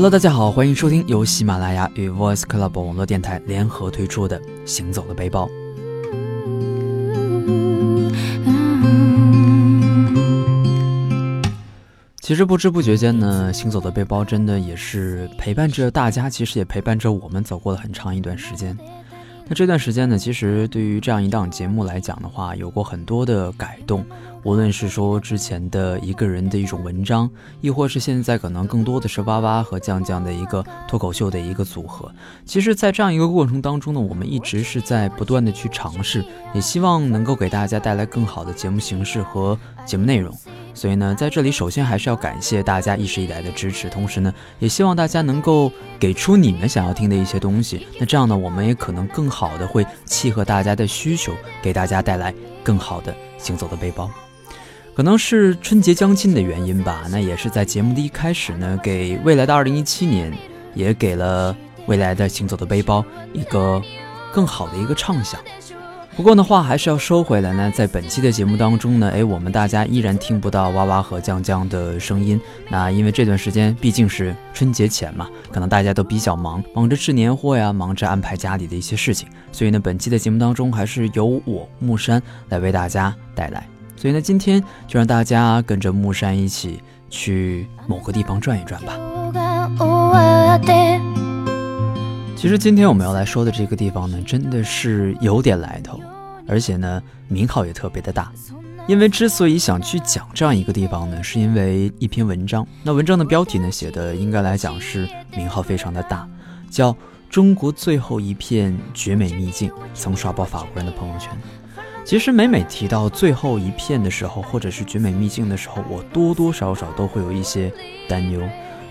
Hello，大家好，欢迎收听由喜马拉雅与 Voice Club 网络电台联合推出的《行走的背包》。其实不知不觉间呢，《行走的背包》真的也是陪伴着大家，其实也陪伴着我们走过了很长一段时间。那这段时间呢，其实对于这样一档节目来讲的话，有过很多的改动。无论是说之前的一个人的一种文章，亦或是现在可能更多的是哇哇和酱酱的一个脱口秀的一个组合。其实，在这样一个过程当中呢，我们一直是在不断的去尝试，也希望能够给大家带来更好的节目形式和节目内容。所以呢，在这里首先还是要感谢大家一直以来的支持，同时呢，也希望大家能够给出你们想要听的一些东西。那这样呢，我们也可能更好的会契合大家的需求，给大家带来更好的行走的背包。可能是春节将近的原因吧，那也是在节目的一开始呢，给未来的二零一七年，也给了未来的行走的背包一个更好的一个畅想。不过呢，话还是要收回来呢，在本期的节目当中呢，哎，我们大家依然听不到哇哇和酱酱的声音。那因为这段时间毕竟是春节前嘛，可能大家都比较忙，忙着置年货呀，忙着安排家里的一些事情，所以呢，本期的节目当中还是由我木山来为大家带来。所以呢，今天就让大家跟着木山一起去某个地方转一转吧。其实今天我们要来说的这个地方呢，真的是有点来头，而且呢，名号也特别的大。因为之所以想去讲这样一个地方呢，是因为一篇文章。那文章的标题呢，写的应该来讲是名号非常的大，叫《中国最后一片绝美秘境》，曾刷爆法国人的朋友圈。其实每每提到最后一片的时候，或者是绝美秘境的时候，我多多少少都会有一些担忧。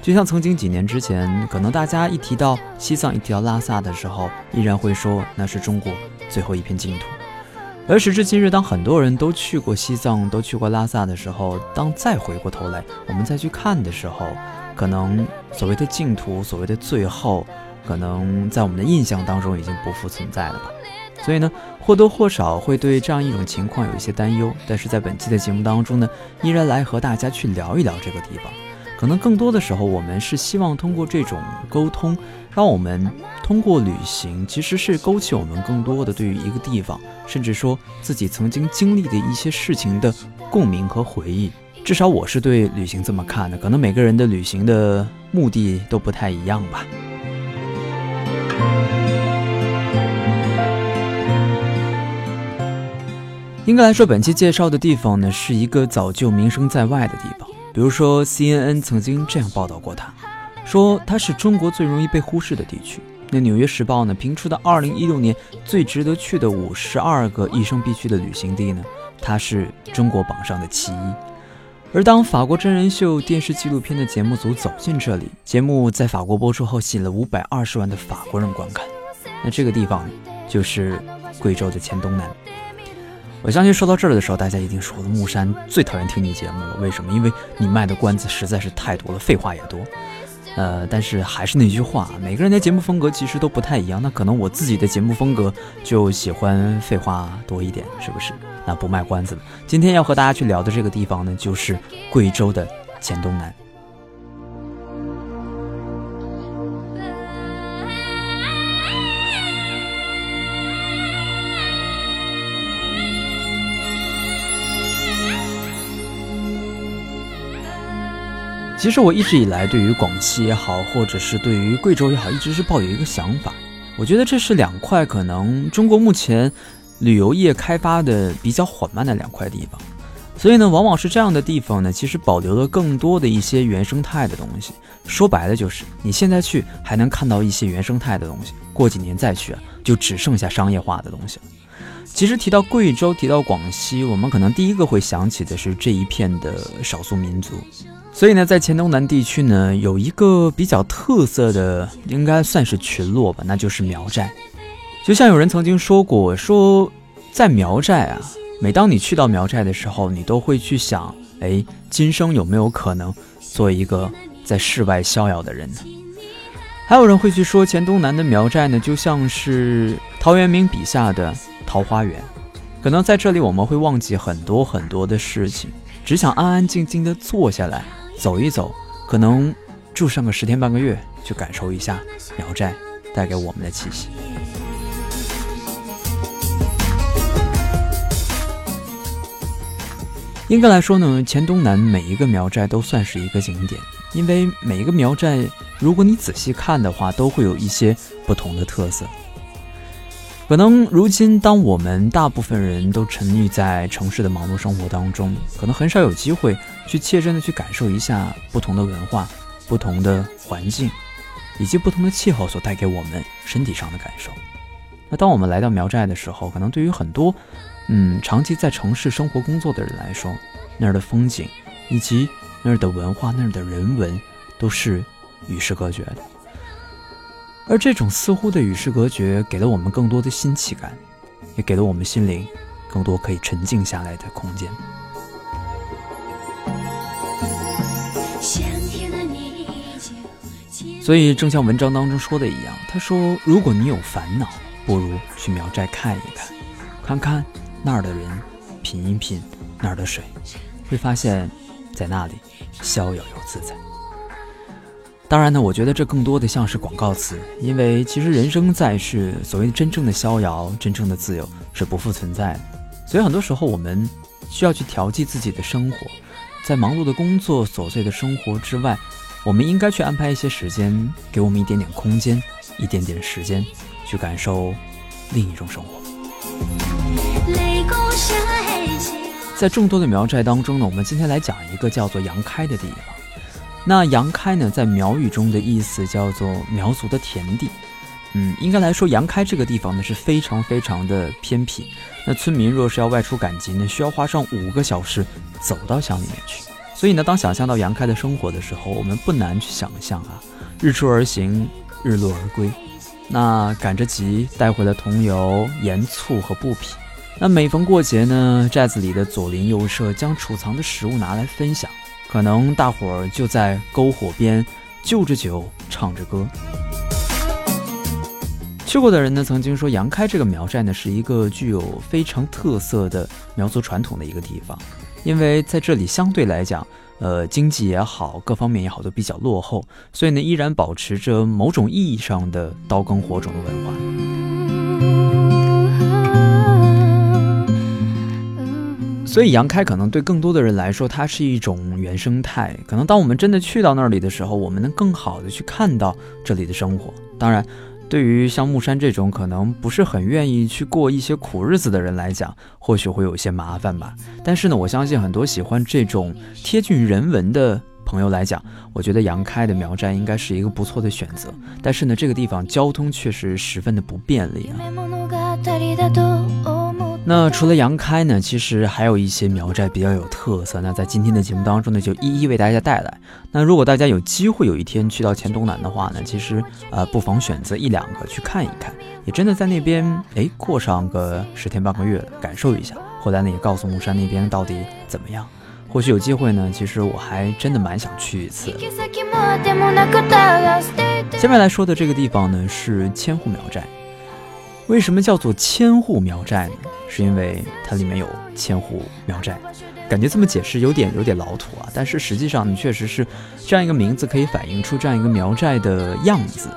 就像曾经几年之前，可能大家一提到西藏，一提到拉萨的时候，依然会说那是中国最后一片净土。而时至今日，当很多人都去过西藏，都去过拉萨的时候，当再回过头来，我们再去看的时候，可能所谓的净土，所谓的最后，可能在我们的印象当中已经不复存在了吧。所以呢，或多或少会对这样一种情况有一些担忧。但是在本期的节目当中呢，依然来和大家去聊一聊这个地方。可能更多的时候，我们是希望通过这种沟通，让我们通过旅行，其实是勾起我们更多的对于一个地方，甚至说自己曾经经历的一些事情的共鸣和回忆。至少我是对旅行这么看的。可能每个人的旅行的目的都不太一样吧。应该来说，本期介绍的地方呢，是一个早就名声在外的地方。比如说，CNN 曾经这样报道过它，说它是中国最容易被忽视的地区。那《纽约时报》呢评出的2016年最值得去的52个一生必去的旅行地呢，它是中国榜上的其一。而当法国真人秀电视纪录片的节目组走进这里，节目在法国播出后，吸引了520万的法国人观看。那这个地方就是贵州的黔东南。我相信说到这儿的时候，大家一定说了，木山最讨厌听你节目了。为什么？因为你卖的关子实在是太多了，废话也多。呃，但是还是那句话，每个人的节目风格其实都不太一样。那可能我自己的节目风格就喜欢废话多一点，是不是？那不卖关子了。今天要和大家去聊的这个地方呢，就是贵州的黔东南。其实我一直以来对于广西也好，或者是对于贵州也好，一直是抱有一个想法。我觉得这是两块可能中国目前旅游业开发的比较缓慢的两块地方。所以呢，往往是这样的地方呢，其实保留了更多的一些原生态的东西。说白了就是，你现在去还能看到一些原生态的东西，过几年再去啊，就只剩下商业化的东西了。其实提到贵州，提到广西，我们可能第一个会想起的是这一片的少数民族。所以呢，在黔东南地区呢，有一个比较特色的，应该算是群落吧，那就是苗寨。就像有人曾经说过，说在苗寨啊，每当你去到苗寨的时候，你都会去想，哎，今生有没有可能做一个在世外逍遥的人呢？还有人会去说，黔东南的苗寨呢，就像是陶渊明笔下的桃花源，可能在这里我们会忘记很多很多的事情，只想安安静静的坐下来。走一走，可能住上个十天半个月，去感受一下苗寨带给我们的气息。应该来说呢，黔东南每一个苗寨都算是一个景点，因为每一个苗寨，如果你仔细看的话，都会有一些不同的特色。可能如今，当我们大部分人都沉溺在城市的忙碌生活当中，可能很少有机会去切身的去感受一下不同的文化、不同的环境，以及不同的气候所带给我们身体上的感受。那当我们来到苗寨的时候，可能对于很多。嗯，长期在城市生活工作的人来说，那儿的风景以及那儿的文化、那儿的人文，都是与世隔绝的。而这种似乎的与世隔绝，给了我们更多的新奇感，也给了我们心灵更多可以沉静下来的空间。所以，正像文章当中说的一样，他说：“如果你有烦恼，不如去苗寨看一看，看看。”那儿的人品一品那儿的水，会发现，在那里逍遥又自在。当然呢，我觉得这更多的像是广告词，因为其实人生在世，所谓真正的逍遥、真正的自由是不复存在的。所以很多时候，我们需要去调剂自己的生活，在忙碌的工作、琐碎的生活之外，我们应该去安排一些时间，给我们一点点空间，一点点时间，去感受另一种生活。在众多的苗寨当中呢，我们今天来讲一个叫做杨开的地方。那杨开呢，在苗语中的意思叫做苗族的田地。嗯，应该来说，杨开这个地方呢是非常非常的偏僻。那村民若是要外出赶集呢，需要花上五个小时走到乡里面去。所以呢，当想象到杨开的生活的时候，我们不难去想象啊，日出而行，日落而归。那赶着集带回了桐油、盐、醋和布匹。那每逢过节呢，寨子里的左邻右舍将储藏的食物拿来分享，可能大伙儿就在篝火边就着酒唱着歌。去过的人呢，曾经说杨开这个苗寨呢是一个具有非常特色的苗族传统的一个地方，因为在这里相对来讲，呃，经济也好，各方面也好都比较落后，所以呢依然保持着某种意义上的刀耕火种的文化。所以杨开可能对更多的人来说，它是一种原生态。可能当我们真的去到那里的时候，我们能更好的去看到这里的生活。当然，对于像木山这种可能不是很愿意去过一些苦日子的人来讲，或许会有一些麻烦吧。但是呢，我相信很多喜欢这种贴近人文的朋友来讲，我觉得杨开的苗寨应该是一个不错的选择。但是呢，这个地方交通确实十分的不便利啊。那除了杨开呢，其实还有一些苗寨比较有特色。那在今天的节目当中呢，就一一为大家带来。那如果大家有机会有一天去到黔东南的话呢，其实呃不妨选择一两个去看一看，也真的在那边哎过上个十天半个月的，感受一下。后来呢也告诉木山那边到底怎么样。或许有机会呢，其实我还真的蛮想去一次。下面来说的这个地方呢是千户苗寨。为什么叫做千户苗寨呢？是因为它里面有千户苗寨，感觉这么解释有点有点老土啊。但是实际上，你确实是这样一个名字可以反映出这样一个苗寨的样子。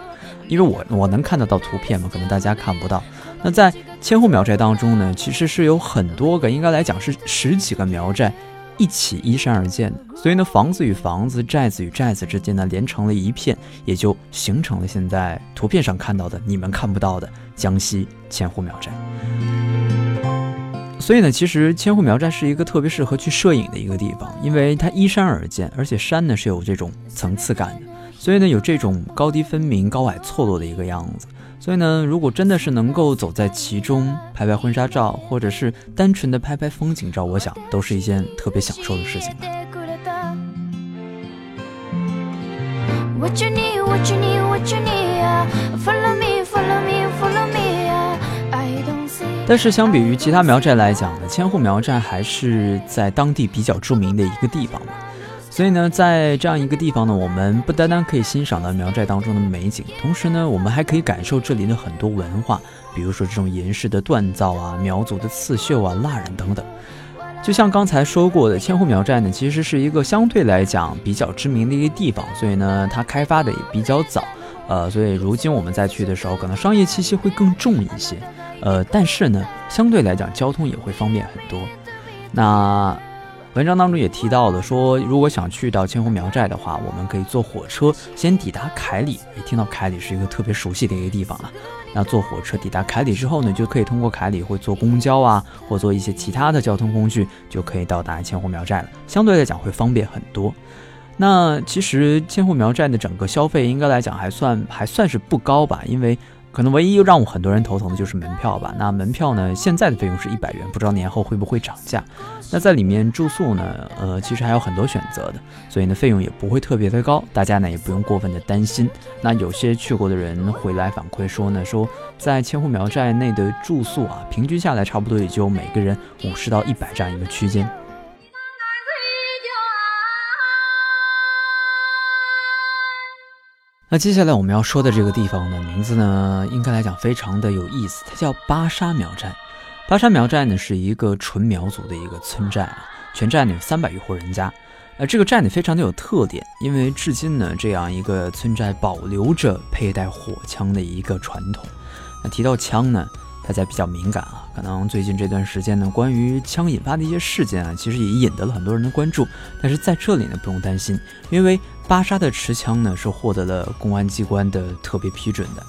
因为我我能看得到图片嘛，可能大家看不到。那在千户苗寨当中呢，其实是有很多个，应该来讲是十几个苗寨。一起依山而建的，所以呢，房子与房子、寨子与寨子之间呢，连成了一片，也就形成了现在图片上看到的你们看不到的江西千户苗寨。所以呢，其实千户苗寨是一个特别适合去摄影的一个地方，因为它依山而建，而且山呢是有这种层次感的，所以呢有这种高低分明、高矮错落的一个样子。所以呢，如果真的是能够走在其中拍拍婚纱照，或者是单纯的拍拍风景照，我想都是一件特别享受的事情。但是相比于其他苗寨来讲呢，千户苗寨还是在当地比较著名的一个地方吧。所以呢，在这样一个地方呢，我们不单单可以欣赏到苗寨当中的美景，同时呢，我们还可以感受这里的很多文化，比如说这种银饰的锻造啊，苗族的刺绣啊，蜡染等等。就像刚才说过的，千户苗寨呢，其实是一个相对来讲比较知名的一个地方，所以呢，它开发的也比较早，呃，所以如今我们再去的时候，可能商业气息会更重一些，呃，但是呢，相对来讲交通也会方便很多。那文章当中也提到了，说如果想去到千户苗寨的话，我们可以坐火车先抵达凯里，也听到凯里是一个特别熟悉的一个地方啊。那坐火车抵达凯里之后呢，就可以通过凯里会坐公交啊，或坐一些其他的交通工具，就可以到达千户苗寨了。相对来讲会方便很多。那其实千户苗寨的整个消费应该来讲还算还算是不高吧，因为。可能唯一让我很多人头疼的就是门票吧。那门票呢？现在的费用是一百元，不知道年后会不会涨价。那在里面住宿呢？呃，其实还有很多选择的，所以呢，费用也不会特别的高。大家呢也不用过分的担心。那有些去过的人回来反馈说呢，说在千户苗寨内的住宿啊，平均下来差不多也就每个人五十到一百这样一个区间。那接下来我们要说的这个地方呢，名字呢，应该来讲非常的有意思，它叫巴沙苗寨。巴沙苗寨呢是一个纯苗族的一个村寨啊，全寨呢有三百余户人家。呃，这个寨呢非常的有特点，因为至今呢这样一个村寨保留着佩戴火枪的一个传统。那提到枪呢？大家比较敏感啊，可能最近这段时间呢，关于枪引发的一些事件啊，其实也引得了很多人的关注。但是在这里呢，不用担心，因为巴沙的持枪呢是获得了公安机关的特别批准的。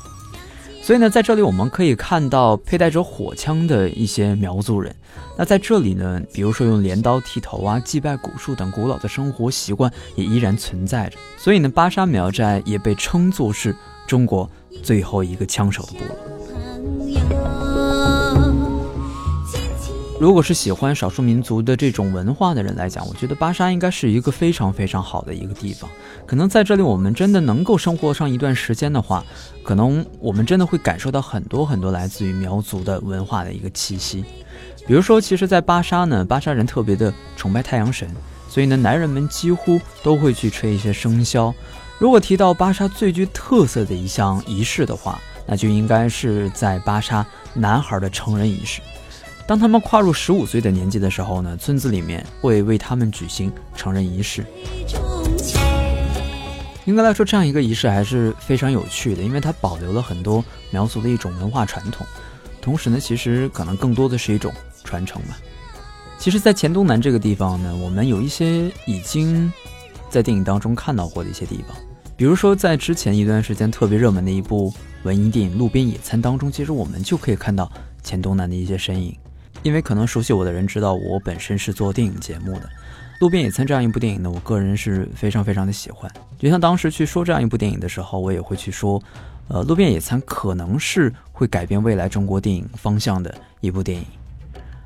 所以呢，在这里我们可以看到佩戴着火枪的一些苗族人。那在这里呢，比如说用镰刀剃头啊、祭拜古树等古老的生活习惯也依然存在着。所以呢，巴沙苗寨也被称作是中国最后一个枪手的部落。如果是喜欢少数民族的这种文化的人来讲，我觉得巴沙应该是一个非常非常好的一个地方。可能在这里，我们真的能够生活上一段时间的话，可能我们真的会感受到很多很多来自于苗族的文化的一个气息。比如说，其实，在巴沙呢，巴沙人特别的崇拜太阳神，所以呢，男人们几乎都会去吹一些笙箫。如果提到巴沙最具特色的一项仪式的话，那就应该是在巴沙男孩的成人仪式。当他们跨入十五岁的年纪的时候呢，村子里面会为他们举行成人仪式。应该来说，这样一个仪式还是非常有趣的，因为它保留了很多苗族的一种文化传统，同时呢，其实可能更多的是一种传承吧。其实，在黔东南这个地方呢，我们有一些已经在电影当中看到过的一些地方，比如说在之前一段时间特别热门的一部文艺电影《路边野餐》当中，其实我们就可以看到黔东南的一些身影。因为可能熟悉我的人知道，我本身是做电影节目的，《路边野餐》这样一部电影呢，我个人是非常非常的喜欢。就像当时去说这样一部电影的时候，我也会去说，呃，《路边野餐》可能是会改变未来中国电影方向的一部电影。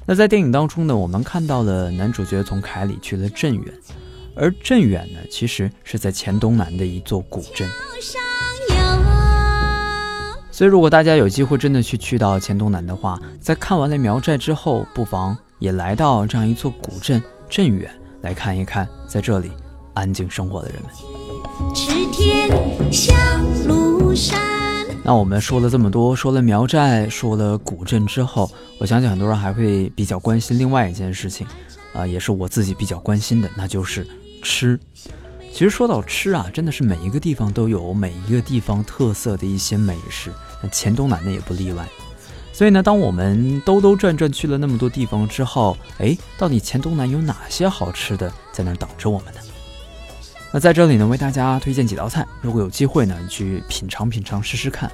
那在电影当中呢，我们看到了男主角从凯里去了镇远，而镇远呢，其实是在黔东南的一座古镇。所以，如果大家有机会真的去去到黔东南的话，在看完了苗寨之后，不妨也来到这样一座古镇镇远来看一看，在这里安静生活的人们。那我们说了这么多，说了苗寨，说了古镇之后，我相信很多人还会比较关心另外一件事情，啊，也是我自己比较关心的，那就是吃。其实说到吃啊，真的是每一个地方都有每一个地方特色的一些美食。那黔东南呢也不例外，所以呢，当我们兜兜转转去了那么多地方之后，哎，到底黔东南有哪些好吃的在那儿等着我们呢？那在这里呢，为大家推荐几道菜，如果有机会呢，去品尝品尝试试看。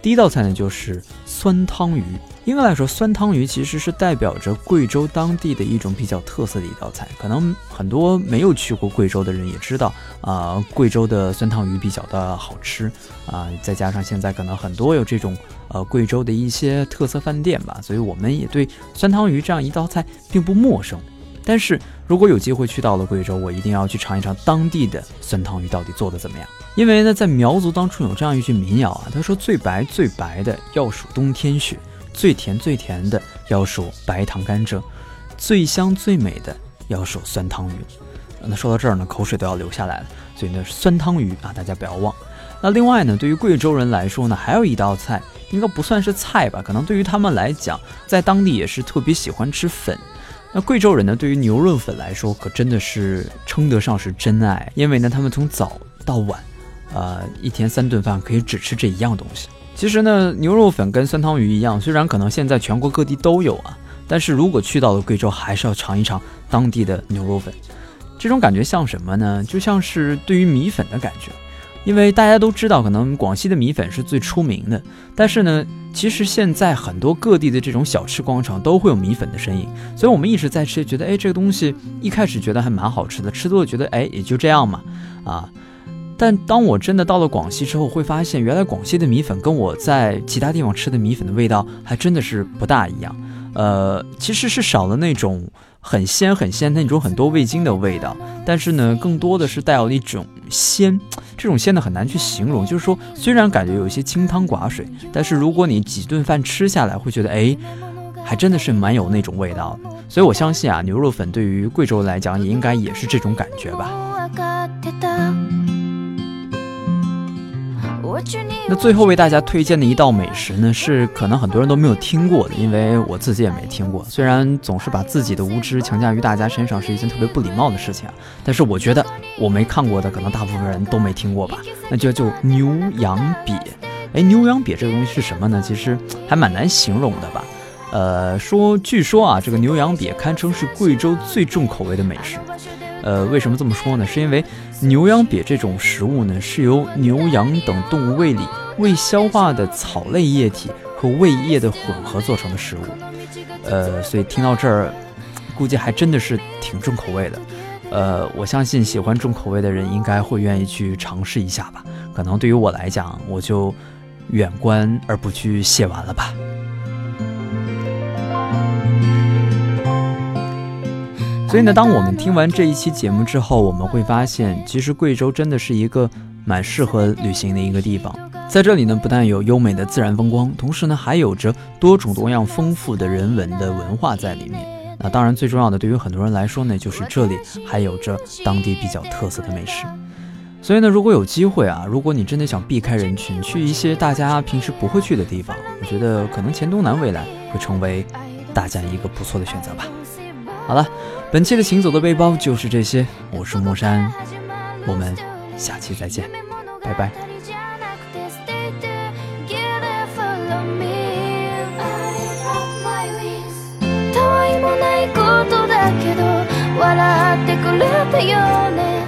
第一道菜呢，就是酸汤鱼。应该来说，酸汤鱼其实是代表着贵州当地的一种比较特色的一道菜。可能很多没有去过贵州的人也知道，啊，贵州的酸汤鱼比较的好吃啊。再加上现在可能很多有这种呃贵州的一些特色饭店吧，所以我们也对酸汤鱼这样一道菜并不陌生。但是如果有机会去到了贵州，我一定要去尝一尝当地的酸汤鱼到底做的怎么样。因为呢，在苗族当中有这样一句民谣啊，他说最白最白的要数冬天雪。最甜最甜的要数白糖甘蔗，最香最美的要数酸汤鱼。那说到这儿呢，口水都要流下来了。所以呢，酸汤鱼啊，大家不要忘。那另外呢，对于贵州人来说呢，还有一道菜，应该不算是菜吧？可能对于他们来讲，在当地也是特别喜欢吃粉。那贵州人呢，对于牛肉粉来说，可真的是称得上是真爱，因为呢，他们从早到晚，呃，一天三顿饭可以只吃这一样东西。其实呢，牛肉粉跟酸汤鱼一样，虽然可能现在全国各地都有啊，但是如果去到了贵州，还是要尝一尝当地的牛肉粉。这种感觉像什么呢？就像是对于米粉的感觉。因为大家都知道，可能广西的米粉是最出名的，但是呢，其实现在很多各地的这种小吃广场都会有米粉的身影，所以我们一直在吃，觉得哎，这个东西一开始觉得还蛮好吃的，吃多了觉得哎，也就这样嘛，啊，但当我真的到了广西之后，会发现原来广西的米粉跟我在其他地方吃的米粉的味道还真的是不大一样，呃，其实是少了那种很鲜很鲜那种很多味精的味道，但是呢，更多的是带有一种鲜。这种鲜呢很难去形容，就是说虽然感觉有一些清汤寡水，但是如果你几顿饭吃下来，会觉得哎，还真的是蛮有那种味道。所以我相信啊，牛肉粉对于贵州来讲，也应该也是这种感觉吧。那最后为大家推荐的一道美食呢，是可能很多人都没有听过的，因为我自己也没听过。虽然总是把自己的无知强加于大家身上是一件特别不礼貌的事情啊，但是我觉得我没看过的，可能大部分人都没听过吧。那就叫牛羊瘪。哎，牛羊瘪这个东西是什么呢？其实还蛮难形容的吧。呃，说据说啊，这个牛羊瘪堪称是贵州最重口味的美食。呃，为什么这么说呢？是因为牛羊瘪这种食物呢，是由牛羊等动物胃里未消化的草类液体和胃液的混合做成的食物。呃，所以听到这儿，估计还真的是挺重口味的。呃，我相信喜欢重口味的人应该会愿意去尝试一下吧。可能对于我来讲，我就远观而不去亵玩了吧。所以呢，当我们听完这一期节目之后，我们会发现，其实贵州真的是一个蛮适合旅行的一个地方。在这里呢，不但有优美的自然风光，同时呢，还有着多种多样、丰富的人文的文化在里面。那当然，最重要的，对于很多人来说呢，就是这里还有着当地比较特色的美食。所以呢，如果有机会啊，如果你真的想避开人群，去一些大家平时不会去的地方，我觉得可能黔东南未来会成为大家一个不错的选择吧。好了。本期的行走的背包就是这些，我是木山，我们下期再见，拜拜。笑ってくれたよね